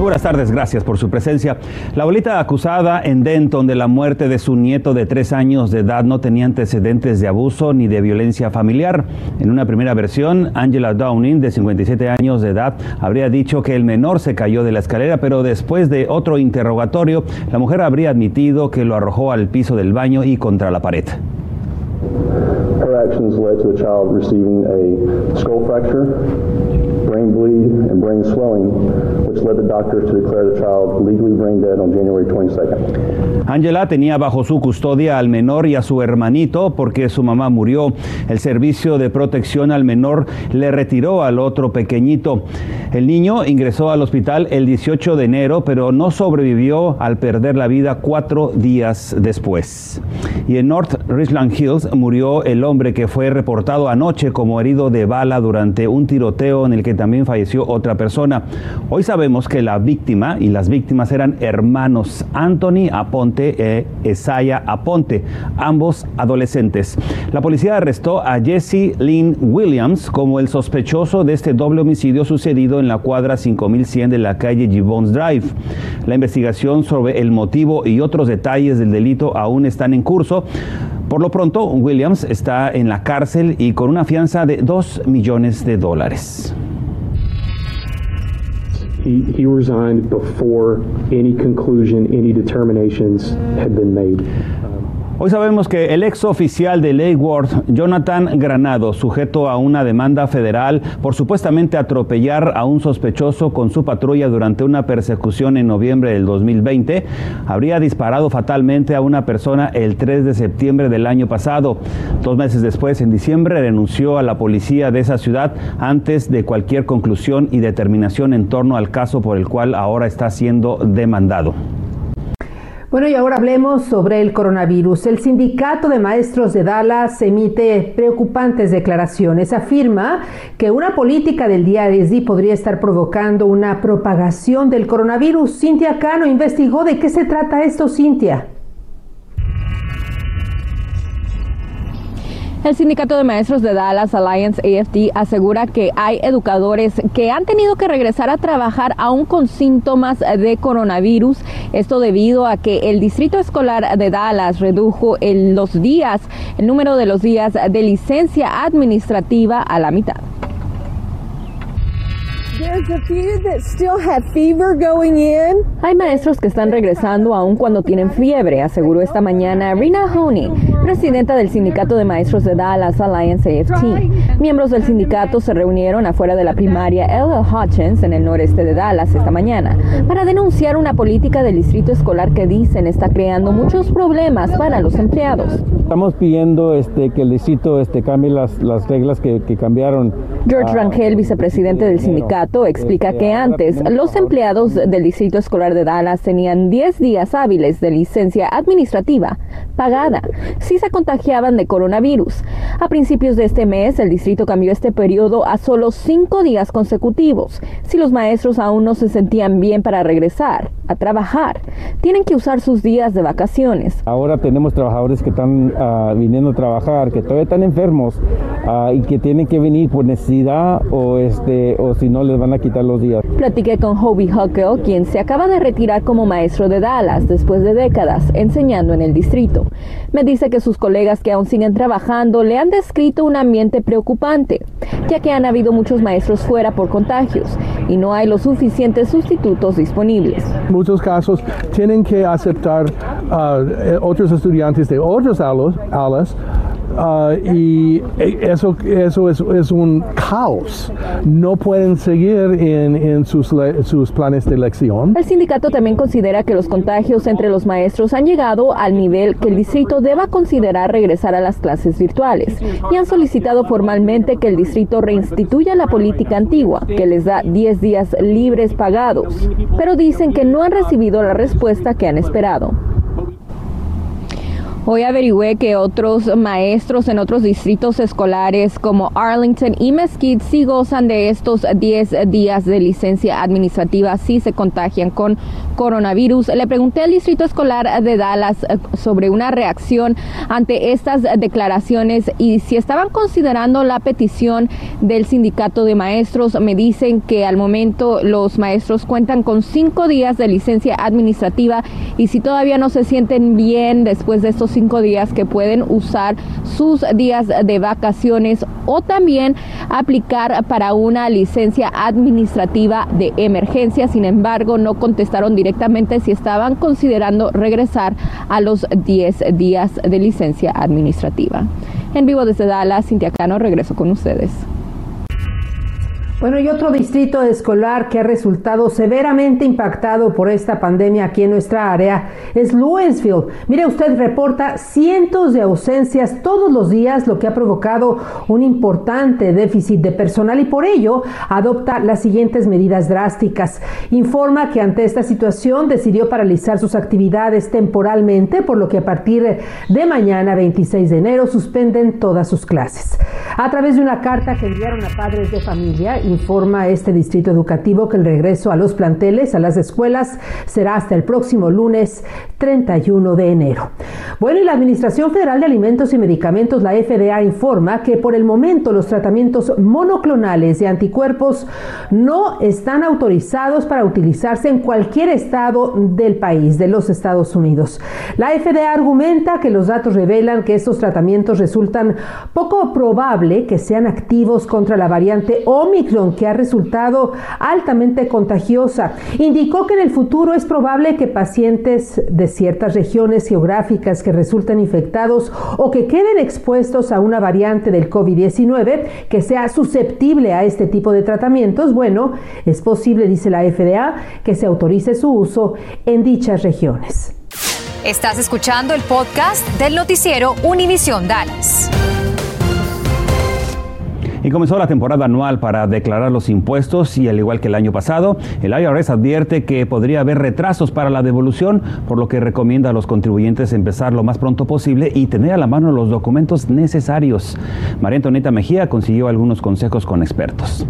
Buenas tardes, gracias por su presencia. La abuelita acusada en Denton de la muerte de su nieto de tres años de edad no tenía antecedentes de abuso ni de violencia familiar. En una primera versión, Angela Downing, de 57 años de edad, habría dicho que el menor se cayó de la escalera, pero después de otro interrogatorio, la mujer habría admitido que lo arrojó al piso del baño y contra la pared. Her actions led to the child receiving a skull fracture, brain bleed, and brain swelling, which led the doctors to declare the child legally brain dead on January 22nd. Angela tenía bajo su custodia al menor y a su hermanito porque su mamá murió. El servicio de protección al menor le retiró al otro pequeñito. El niño ingresó al hospital el 18 de enero, pero no sobrevivió al perder la vida cuatro días después. Y en North Richland Hills murió el hombre que fue reportado anoche como herido de bala durante un tiroteo en el que también falleció otra persona. Hoy sabemos que la víctima y las víctimas eran hermanos Anthony Aponte e Esaya Aponte, ambos adolescentes. La policía arrestó a Jesse Lynn Williams como el sospechoso de este doble homicidio sucedido en la cuadra 5100 de la calle Gibbons Drive. La investigación sobre el motivo y otros detalles del delito aún están en curso. Por lo pronto, Williams está en la cárcel y con una fianza de 2 millones de dólares. He, he resigned before any conclusion, any determinations had been made. Hoy sabemos que el ex oficial de Lake Worth, Jonathan Granado, sujeto a una demanda federal por supuestamente atropellar a un sospechoso con su patrulla durante una persecución en noviembre del 2020, habría disparado fatalmente a una persona el 3 de septiembre del año pasado. Dos meses después, en diciembre, renunció a la policía de esa ciudad antes de cualquier conclusión y determinación en torno al caso por el cual ahora está siendo demandado. Bueno, y ahora hablemos sobre el coronavirus. El sindicato de maestros de Dallas emite preocupantes declaraciones. Afirma que una política del día de podría estar provocando una propagación del coronavirus. Cintia Cano investigó de qué se trata esto, Cintia. El Sindicato de Maestros de Dallas Alliance AFD asegura que hay educadores que han tenido que regresar a trabajar aún con síntomas de coronavirus. Esto debido a que el Distrito Escolar de Dallas redujo el, los días, el número de los días de licencia administrativa a la mitad. Hay maestros que están regresando aún cuando tienen fiebre, aseguró esta mañana Rina Honey, presidenta del Sindicato de Maestros de Dallas Alliance AFT. Miembros del sindicato se reunieron afuera de la primaria L.L. Hutchins en el noreste de Dallas esta mañana para denunciar una política del distrito escolar que dicen está creando muchos problemas para los empleados. Estamos pidiendo este, que el distrito este, cambie las, las reglas que, que cambiaron. George Rangel, vicepresidente del sindicato, explica que antes los empleados del Distrito Escolar de Dallas tenían 10 días hábiles de licencia administrativa pagada si se contagiaban de coronavirus. A principios de este mes, el distrito cambió este periodo a solo 5 días consecutivos. Si los maestros aún no se sentían bien para regresar a trabajar, tienen que usar sus días de vacaciones. Ahora tenemos trabajadores que están uh, viniendo a trabajar, que todavía están enfermos uh, y que tienen que venir por necesidad o, este, o si no les van a quitar los días. Platiqué con Hobie Huckle, quien se acaba de retirar como maestro de Dallas después de décadas enseñando en el distrito. Me dice que sus colegas que aún siguen trabajando le han descrito un ambiente preocupante, ya que han habido muchos maestros fuera por contagios y no hay los suficientes sustitutos disponibles. En muchos casos tienen que aceptar uh, otros estudiantes de otras aulas, aulas Uh, y eso, eso es, es, un caos. No pueden seguir en, en sus, sus, planes de elección. El sindicato también considera que los contagios entre los maestros han llegado al nivel que el distrito deba considerar regresar a las clases virtuales y han solicitado formalmente que el distrito reinstituya la política antigua, que les da 10 días libres pagados, pero dicen que no han recibido la respuesta que han esperado. Hoy averigüé que otros maestros en otros distritos escolares como Arlington y Mesquite sí gozan de estos 10 días de licencia administrativa si se contagian con coronavirus. Le pregunté al distrito escolar de Dallas eh, sobre una reacción ante estas declaraciones y si estaban considerando la petición del sindicato de maestros. Me dicen que al momento los maestros cuentan con cinco días de licencia administrativa y si todavía no se sienten bien después de estos cinco días que pueden usar sus días de vacaciones o también aplicar para una licencia administrativa de emergencia. Sin embargo, no contestaron directamente si estaban considerando regresar a los 10 días de licencia administrativa. En vivo desde Dallas, Cintia Cano, regreso con ustedes. Bueno, y otro distrito escolar que ha resultado severamente impactado por esta pandemia aquí en nuestra área es Louisville. Mire, usted reporta cientos de ausencias todos los días, lo que ha provocado un importante déficit de personal y por ello adopta las siguientes medidas drásticas. Informa que ante esta situación decidió paralizar sus actividades temporalmente, por lo que a partir de mañana 26 de enero suspenden todas sus clases. A través de una carta que enviaron a padres de familia, informa este distrito educativo que el regreso a los planteles, a las escuelas, será hasta el próximo lunes 31 de enero. Bueno, y la Administración Federal de Alimentos y Medicamentos, la FDA, informa que por el momento los tratamientos monoclonales de anticuerpos no están autorizados para utilizarse en cualquier estado del país, de los Estados Unidos. La FDA argumenta que los datos revelan que estos tratamientos resultan poco probable que sean activos contra la variante Omicron que ha resultado altamente contagiosa. Indicó que en el futuro es probable que pacientes de ciertas regiones geográficas que resulten infectados o que queden expuestos a una variante del COVID-19 que sea susceptible a este tipo de tratamientos, bueno, es posible, dice la FDA, que se autorice su uso en dichas regiones. Estás escuchando el podcast del noticiero Univisión Dallas. Comenzó la temporada anual para declarar los impuestos y al igual que el año pasado, el IRS advierte que podría haber retrasos para la devolución, por lo que recomienda a los contribuyentes empezar lo más pronto posible y tener a la mano los documentos necesarios. María Antonieta Mejía consiguió algunos consejos con expertos.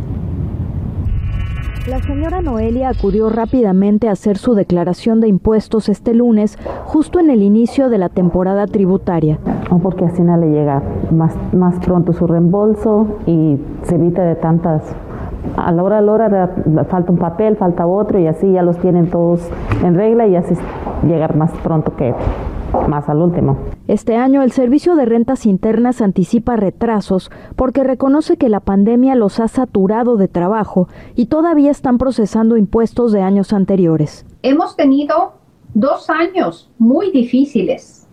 La señora Noelia acudió rápidamente a hacer su declaración de impuestos este lunes, justo en el inicio de la temporada tributaria. Porque así no le llega más, más pronto su reembolso y se evita de tantas a la hora a la hora falta un papel, falta otro y así ya los tienen todos en regla y así llegar más pronto que más al último. Este año el Servicio de Rentas Internas anticipa retrasos porque reconoce que la pandemia los ha saturado de trabajo y todavía están procesando impuestos de años anteriores. Hemos tenido dos años muy difíciles.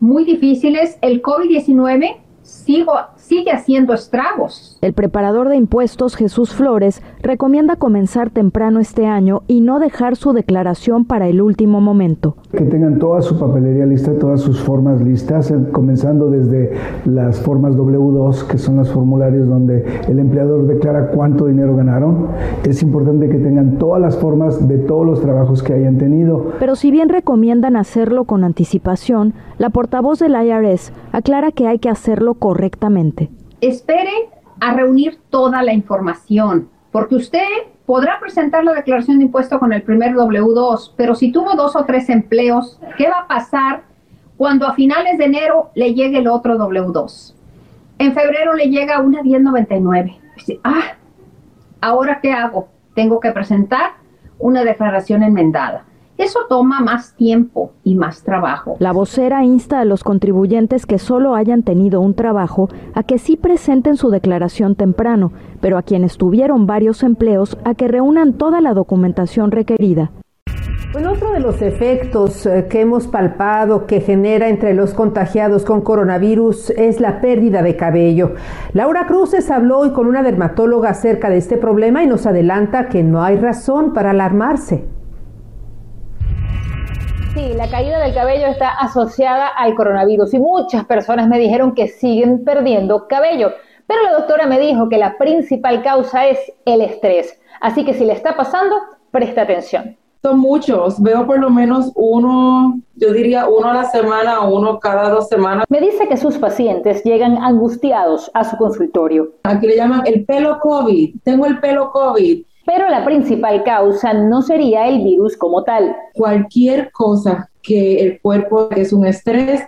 Muy difíciles. El COVID-19 sigo, sigue haciendo estragos. El preparador de impuestos Jesús Flores recomienda comenzar temprano este año y no dejar su declaración para el último momento. Que tengan toda su papelería lista, todas sus formas listas, eh, comenzando desde las formas W2, que son los formularios donde el empleador declara cuánto dinero ganaron. Es importante que tengan todas las formas de todos los trabajos que hayan tenido. Pero si bien recomiendan hacerlo con anticipación, la portavoz del IRS aclara que hay que hacerlo correctamente. Espere a reunir toda la información, porque usted podrá presentar la declaración de impuesto con el primer W2, pero si tuvo dos o tres empleos, ¿qué va a pasar cuando a finales de enero le llegue el otro W2? En febrero le llega una 1099. Dice, ah, ¿ahora qué hago? Tengo que presentar una declaración enmendada. Eso toma más tiempo y más trabajo. La vocera insta a los contribuyentes que solo hayan tenido un trabajo a que sí presenten su declaración temprano, pero a quienes tuvieron varios empleos a que reúnan toda la documentación requerida. Bueno, otro de los efectos eh, que hemos palpado que genera entre los contagiados con coronavirus es la pérdida de cabello. Laura Cruces habló hoy con una dermatóloga acerca de este problema y nos adelanta que no hay razón para alarmarse. Sí, la caída del cabello está asociada al coronavirus y muchas personas me dijeron que siguen perdiendo cabello, pero la doctora me dijo que la principal causa es el estrés. Así que si le está pasando, presta atención. Son muchos, veo por lo menos uno, yo diría uno a la semana o uno cada dos semanas. Me dice que sus pacientes llegan angustiados a su consultorio. Aquí le llaman el pelo COVID, tengo el pelo COVID. Pero la principal causa no sería el virus como tal. Cualquier cosa que el cuerpo, que es un estrés,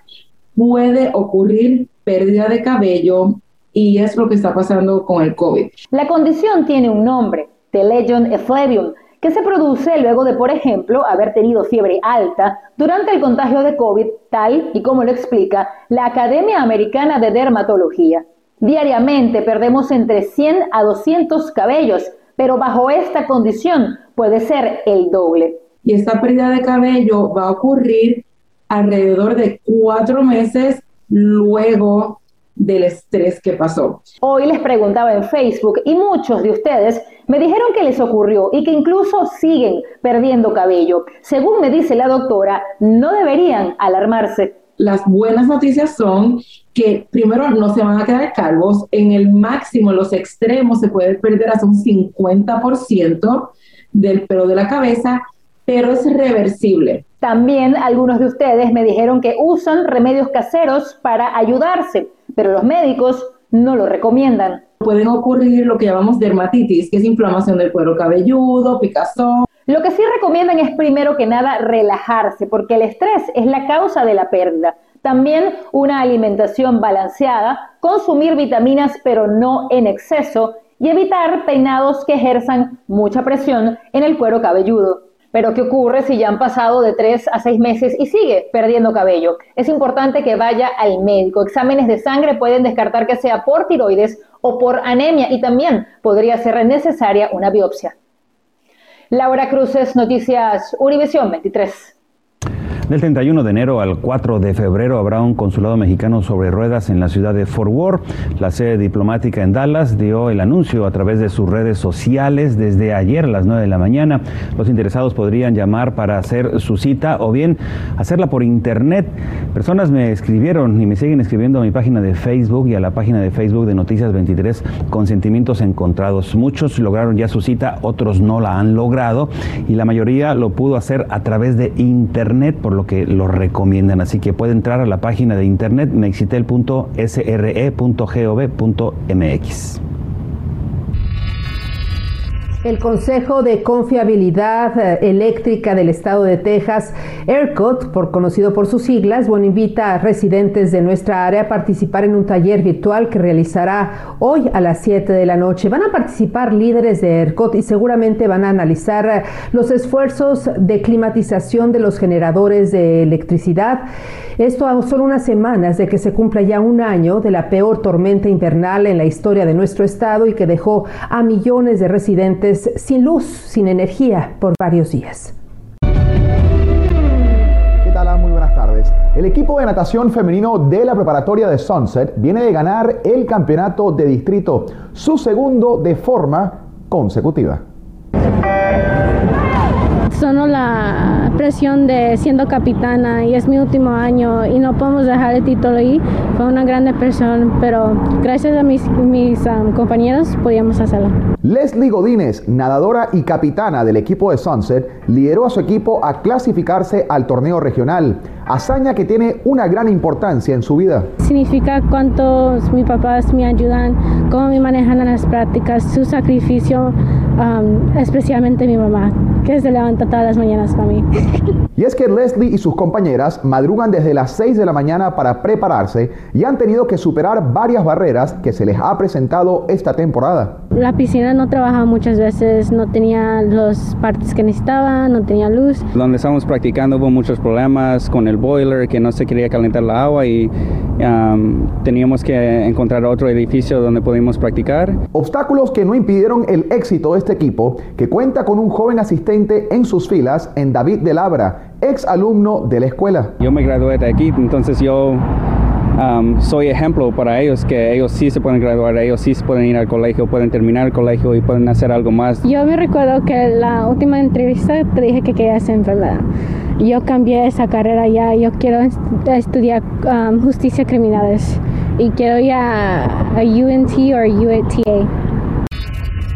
puede ocurrir pérdida de cabello y es lo que está pasando con el COVID. La condición tiene un nombre, Telegion efflebium, que se produce luego de, por ejemplo, haber tenido fiebre alta durante el contagio de COVID, tal y como lo explica la Academia Americana de Dermatología. Diariamente perdemos entre 100 a 200 cabellos, pero bajo esta condición puede ser el doble. Y esta pérdida de cabello va a ocurrir alrededor de cuatro meses luego del estrés que pasó. Hoy les preguntaba en Facebook y muchos de ustedes me dijeron que les ocurrió y que incluso siguen perdiendo cabello. Según me dice la doctora, no deberían alarmarse. Las buenas noticias son que primero no se van a quedar calvos, en el máximo, en los extremos se puede perder hasta un 50% del pelo de la cabeza, pero es reversible. También algunos de ustedes me dijeron que usan remedios caseros para ayudarse pero los médicos no lo recomiendan. Pueden ocurrir lo que llamamos dermatitis, que es inflamación del cuero cabelludo, picazón. Lo que sí recomiendan es primero que nada relajarse, porque el estrés es la causa de la pérdida. También una alimentación balanceada, consumir vitaminas pero no en exceso y evitar peinados que ejerzan mucha presión en el cuero cabelludo. Pero ¿qué ocurre si ya han pasado de 3 a 6 meses y sigue perdiendo cabello? Es importante que vaya al médico. Exámenes de sangre pueden descartar que sea por tiroides o por anemia y también podría ser necesaria una biopsia. Laura Cruces, Noticias Univisión 23. Del 31 de enero al 4 de febrero habrá un consulado mexicano sobre ruedas en la ciudad de Fort Worth. La sede diplomática en Dallas dio el anuncio a través de sus redes sociales desde ayer a las 9 de la mañana. Los interesados podrían llamar para hacer su cita o bien hacerla por internet. Personas me escribieron y me siguen escribiendo a mi página de Facebook y a la página de Facebook de Noticias 23 con sentimientos encontrados. Muchos lograron ya su cita, otros no la han logrado y la mayoría lo pudo hacer a través de internet, por lo que lo recomiendan. Así que puede entrar a la página de internet mexitel.sre.gov.mx. El Consejo de Confiabilidad eh, Eléctrica del Estado de Texas, ERCOT, por conocido por sus siglas, bueno, invita a residentes de nuestra área a participar en un taller virtual que realizará hoy a las 7 de la noche. Van a participar líderes de ERCOT y seguramente van a analizar eh, los esfuerzos de climatización de los generadores de electricidad. Esto a solo unas semanas de que se cumpla ya un año de la peor tormenta invernal en la historia de nuestro estado y que dejó a millones de residentes sin luz, sin energía por varios días. ¿Qué tal? Muy buenas tardes. El equipo de natación femenino de la preparatoria de Sunset viene de ganar el campeonato de distrito, su segundo de forma consecutiva solo la presión de siendo capitana y es mi último año y no podemos dejar el título ahí. Fue una gran presión, pero gracias a mis, mis um, compañeros podíamos hacerlo. Leslie Godínez, nadadora y capitana del equipo de Sunset, lideró a su equipo a clasificarse al torneo regional, hazaña que tiene una gran importancia en su vida. Significa cuántos mis papás me ayudan, cómo me manejan en las prácticas, su sacrificio, um, especialmente mi mamá, que se levanta todas las mañanas para mí. Y es que Leslie y sus compañeras madrugan desde las 6 de la mañana para prepararse y han tenido que superar varias barreras que se les ha presentado esta temporada. La piscina no trabajaba muchas veces, no tenía los partes que necesitaba, no tenía luz. Donde estábamos practicando hubo muchos problemas con el boiler, que no se quería calentar la agua y um, teníamos que encontrar otro edificio donde pudimos practicar. Obstáculos que no impidieron el éxito de este equipo, que cuenta con un joven asistente en sus filas, en David de Labra, ex alumno de la escuela. Yo me gradué de aquí, entonces yo um, soy ejemplo para ellos, que ellos sí se pueden graduar, ellos sí se pueden ir al colegio, pueden terminar el colegio y pueden hacer algo más. Yo me recuerdo que la última entrevista te dije que quería ser enfermera. Yo cambié esa carrera ya, yo quiero estudiar um, justicia criminales y quiero ir a, UNT o UATA.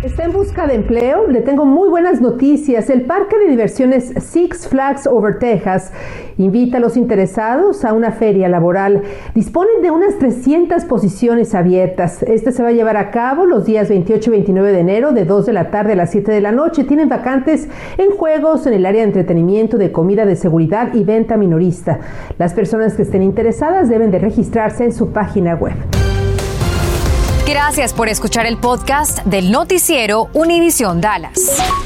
¿Está en busca de empleo? Le tengo muy buenas noticias. El parque de diversiones Six Flags Over Texas invita a los interesados a una feria laboral. Disponen de unas 300 posiciones abiertas. Este se va a llevar a cabo los días 28 y 29 de enero de 2 de la tarde a las 7 de la noche. Tienen vacantes en juegos, en el área de entretenimiento, de comida, de seguridad y venta minorista. Las personas que estén interesadas deben de registrarse en su página web. Gracias por escuchar el podcast del noticiero Univisión Dallas.